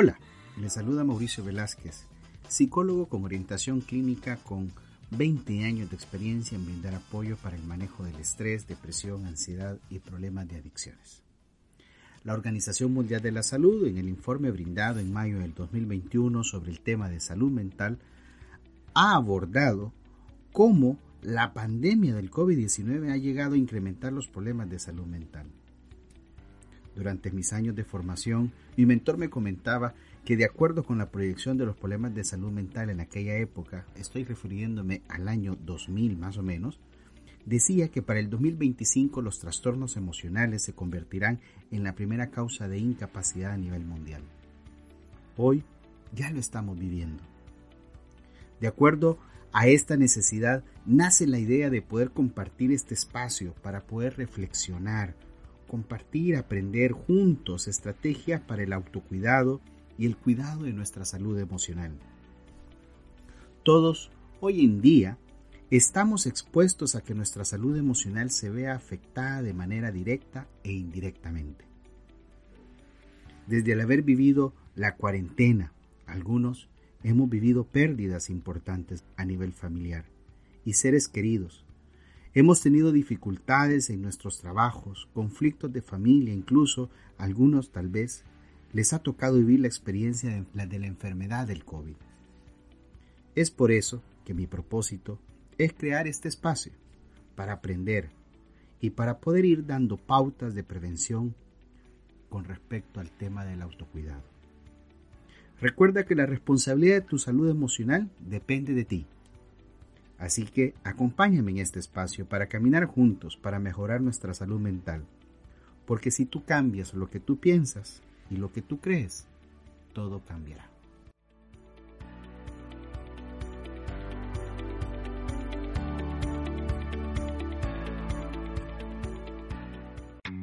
Hola, le saluda Mauricio Velázquez, psicólogo con orientación clínica con 20 años de experiencia en brindar apoyo para el manejo del estrés, depresión, ansiedad y problemas de adicciones. La Organización Mundial de la Salud, en el informe brindado en mayo del 2021 sobre el tema de salud mental, ha abordado cómo la pandemia del COVID-19 ha llegado a incrementar los problemas de salud mental. Durante mis años de formación, mi mentor me comentaba que de acuerdo con la proyección de los problemas de salud mental en aquella época, estoy refiriéndome al año 2000 más o menos, decía que para el 2025 los trastornos emocionales se convertirán en la primera causa de incapacidad a nivel mundial. Hoy ya lo estamos viviendo. De acuerdo a esta necesidad nace la idea de poder compartir este espacio para poder reflexionar, compartir, aprender juntos estrategias para el autocuidado y el cuidado de nuestra salud emocional. Todos, hoy en día, estamos expuestos a que nuestra salud emocional se vea afectada de manera directa e indirectamente. Desde el haber vivido la cuarentena, algunos hemos vivido pérdidas importantes a nivel familiar y seres queridos, Hemos tenido dificultades en nuestros trabajos, conflictos de familia, incluso algunos tal vez les ha tocado vivir la experiencia de la, de la enfermedad del COVID. Es por eso que mi propósito es crear este espacio para aprender y para poder ir dando pautas de prevención con respecto al tema del autocuidado. Recuerda que la responsabilidad de tu salud emocional depende de ti Así que acompáñame en este espacio para caminar juntos para mejorar nuestra salud mental. Porque si tú cambias lo que tú piensas y lo que tú crees, todo cambiará.